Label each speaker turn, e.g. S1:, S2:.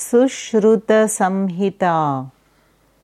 S1: Sushruta Samhita.